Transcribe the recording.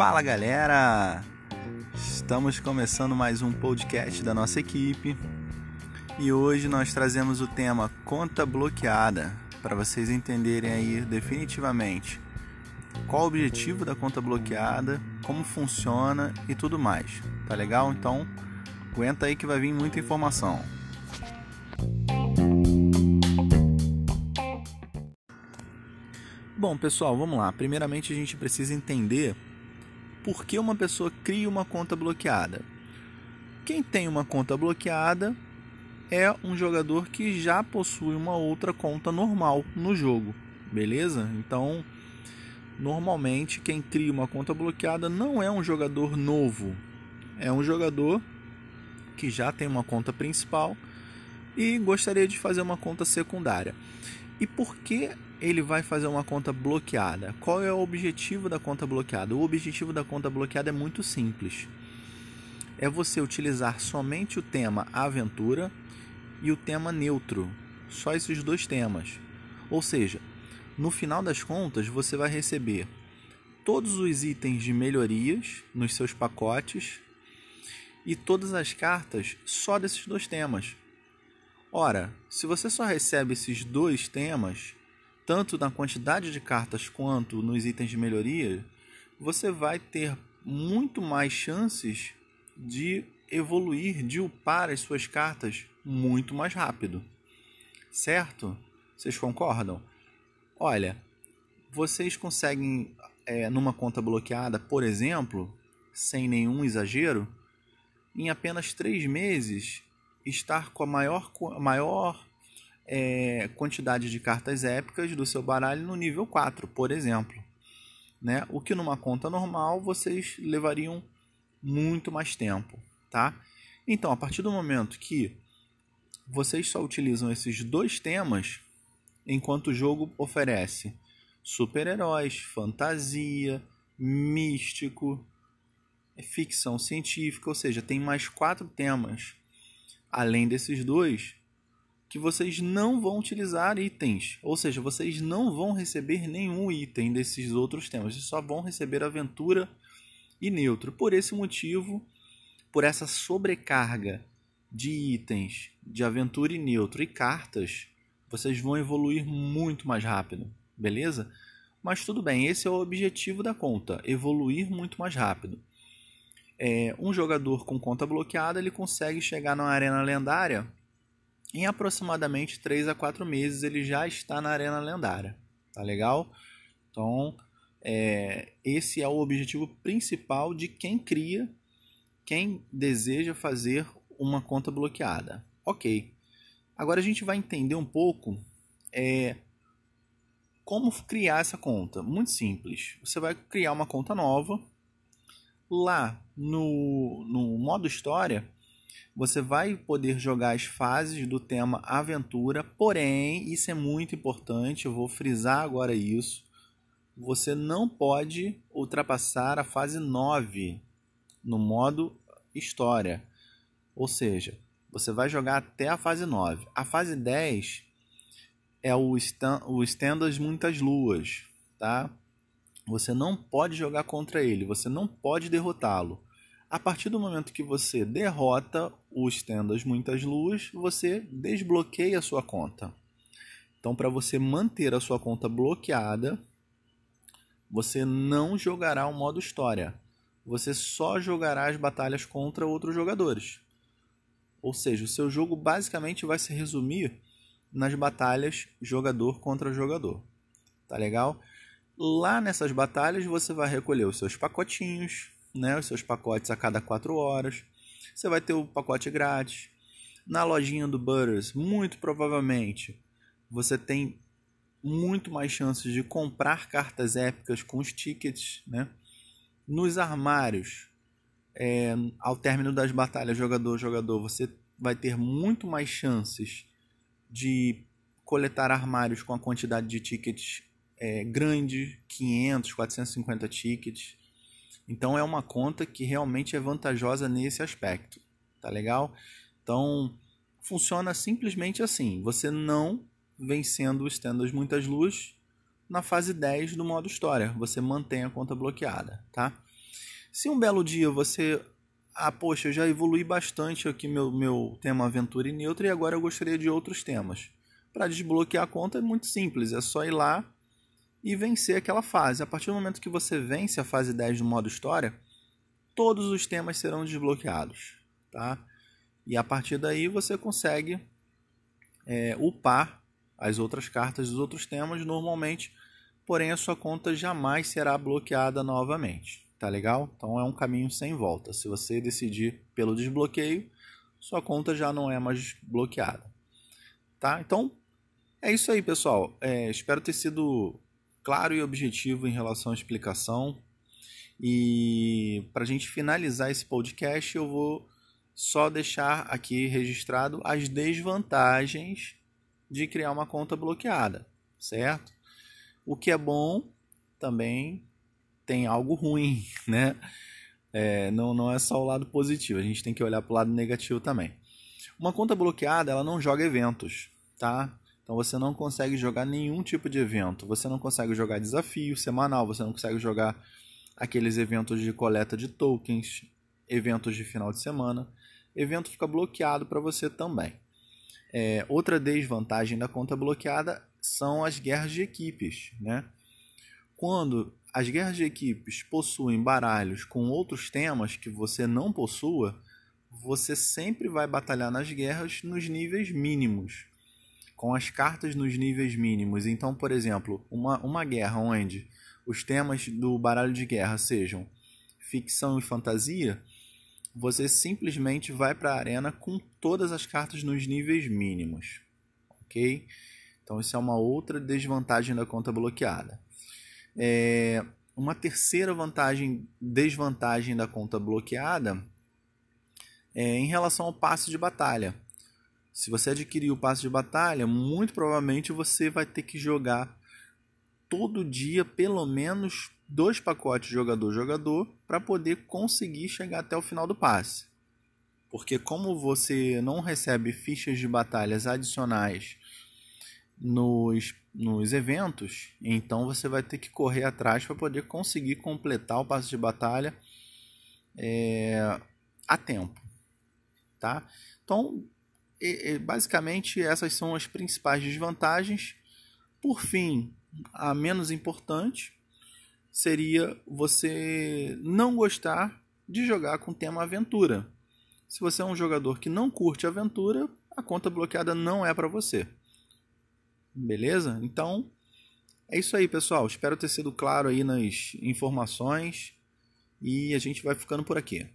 Fala galera! Estamos começando mais um podcast da nossa equipe e hoje nós trazemos o tema conta bloqueada para vocês entenderem aí definitivamente qual o objetivo da conta bloqueada, como funciona e tudo mais. Tá legal? Então aguenta aí que vai vir muita informação. Bom, pessoal, vamos lá. Primeiramente a gente precisa entender por que uma pessoa cria uma conta bloqueada. Quem tem uma conta bloqueada é um jogador que já possui uma outra conta normal no jogo, beleza? Então, normalmente quem cria uma conta bloqueada não é um jogador novo, é um jogador que já tem uma conta principal e gostaria de fazer uma conta secundária. E por que ele vai fazer uma conta bloqueada. Qual é o objetivo da conta bloqueada? O objetivo da conta bloqueada é muito simples. É você utilizar somente o tema aventura e o tema neutro, só esses dois temas. Ou seja, no final das contas, você vai receber todos os itens de melhorias nos seus pacotes e todas as cartas só desses dois temas. Ora, se você só recebe esses dois temas, tanto na quantidade de cartas quanto nos itens de melhoria, você vai ter muito mais chances de evoluir, de upar as suas cartas muito mais rápido. Certo? Vocês concordam? Olha, vocês conseguem, é, numa conta bloqueada, por exemplo, sem nenhum exagero, em apenas três meses, estar com a maior, maior é, quantidade de cartas épicas do seu baralho no nível 4, por exemplo. Né? O que numa conta normal vocês levariam muito mais tempo. Tá? Então, a partir do momento que vocês só utilizam esses dois temas, enquanto o jogo oferece super-heróis, fantasia, místico, ficção científica, ou seja, tem mais quatro temas além desses dois que vocês não vão utilizar itens, ou seja, vocês não vão receber nenhum item desses outros temas, vocês só vão receber aventura e neutro. Por esse motivo, por essa sobrecarga de itens de aventura e neutro e cartas, vocês vão evoluir muito mais rápido, beleza? Mas tudo bem, esse é o objetivo da conta, evoluir muito mais rápido. É, um jogador com conta bloqueada ele consegue chegar na arena lendária em aproximadamente 3 a 4 meses ele já está na Arena Lendária. Tá legal? Então, é, esse é o objetivo principal de quem cria, quem deseja fazer uma conta bloqueada. Ok. Agora a gente vai entender um pouco é, como criar essa conta. Muito simples. Você vai criar uma conta nova. Lá no, no modo história, você vai poder jogar as fases do tema aventura, porém, isso é muito importante, eu vou frisar agora isso. Você não pode ultrapassar a fase 9 no modo história. Ou seja, você vai jogar até a fase 9. A fase 10 é o stand, o stand das muitas luas, tá? Você não pode jogar contra ele, você não pode derrotá-lo. A partir do momento que você derrota os tendas muitas luas, você desbloqueia a sua conta. Então, para você manter a sua conta bloqueada, você não jogará o modo história. Você só jogará as batalhas contra outros jogadores. Ou seja, o seu jogo basicamente vai se resumir nas batalhas jogador contra jogador. Tá legal? Lá nessas batalhas você vai recolher os seus pacotinhos, né, os seus pacotes a cada 4 horas. Você vai ter o pacote grátis. Na lojinha do Butters, muito provavelmente, você tem muito mais chances de comprar cartas épicas com os tickets, né? Nos armários, é, ao término das batalhas jogador-jogador, você vai ter muito mais chances de coletar armários com a quantidade de tickets é, grande, 500, 450 tickets. Então é uma conta que realmente é vantajosa nesse aspecto, tá legal? Então funciona simplesmente assim: você não vencendo o stand das muitas luzes na fase 10 do modo história. Você mantém a conta bloqueada, tá? Se um belo dia você ah, poxa, eu já evolui bastante aqui meu, meu tema aventura e neutra e agora eu gostaria de outros temas. Para desbloquear a conta é muito simples, é só ir lá e vencer aquela fase. A partir do momento que você vence a fase 10 do modo história, todos os temas serão desbloqueados, tá? E a partir daí você consegue é, upar as outras cartas dos outros temas normalmente, porém a sua conta jamais será bloqueada novamente. Tá legal? Então é um caminho sem volta. Se você decidir pelo desbloqueio, sua conta já não é mais bloqueada. Tá? Então é isso aí, pessoal. É, espero ter sido claro e objetivo em relação à explicação. E para a gente finalizar esse podcast, eu vou só deixar aqui registrado as desvantagens de criar uma conta bloqueada, certo? O que é bom também tem algo ruim, né? É, não, não é só o lado positivo, a gente tem que olhar para o lado negativo também. Uma conta bloqueada, ela não joga eventos, tá? Então você não consegue jogar nenhum tipo de evento. Você não consegue jogar desafio semanal, você não consegue jogar aqueles eventos de coleta de tokens, eventos de final de semana. Evento fica bloqueado para você também. É, outra desvantagem da conta bloqueada são as guerras de equipes, né? Quando as guerras de equipes possuem baralhos com outros temas que você não possua, você sempre vai batalhar nas guerras nos níveis mínimos, com as cartas nos níveis mínimos. Então, por exemplo, uma, uma guerra onde os temas do baralho de guerra sejam ficção e fantasia, você simplesmente vai para a arena com todas as cartas nos níveis mínimos, ok? Então, isso é uma outra desvantagem da conta bloqueada. É, uma terceira vantagem, desvantagem da conta bloqueada é em relação ao passe de batalha. Se você adquirir o passe de batalha, muito provavelmente você vai ter que jogar todo dia pelo menos dois pacotes jogador-jogador para poder conseguir chegar até o final do passe. Porque como você não recebe fichas de batalhas adicionais nos, nos eventos, então você vai ter que correr atrás para poder conseguir completar o passo de batalha é, a tempo, tá? Então, e, basicamente essas são as principais desvantagens. Por fim, a menos importante seria você não gostar de jogar com tema aventura. Se você é um jogador que não curte aventura, a conta bloqueada não é para você. Beleza? Então, é isso aí, pessoal. Espero ter sido claro aí nas informações e a gente vai ficando por aqui.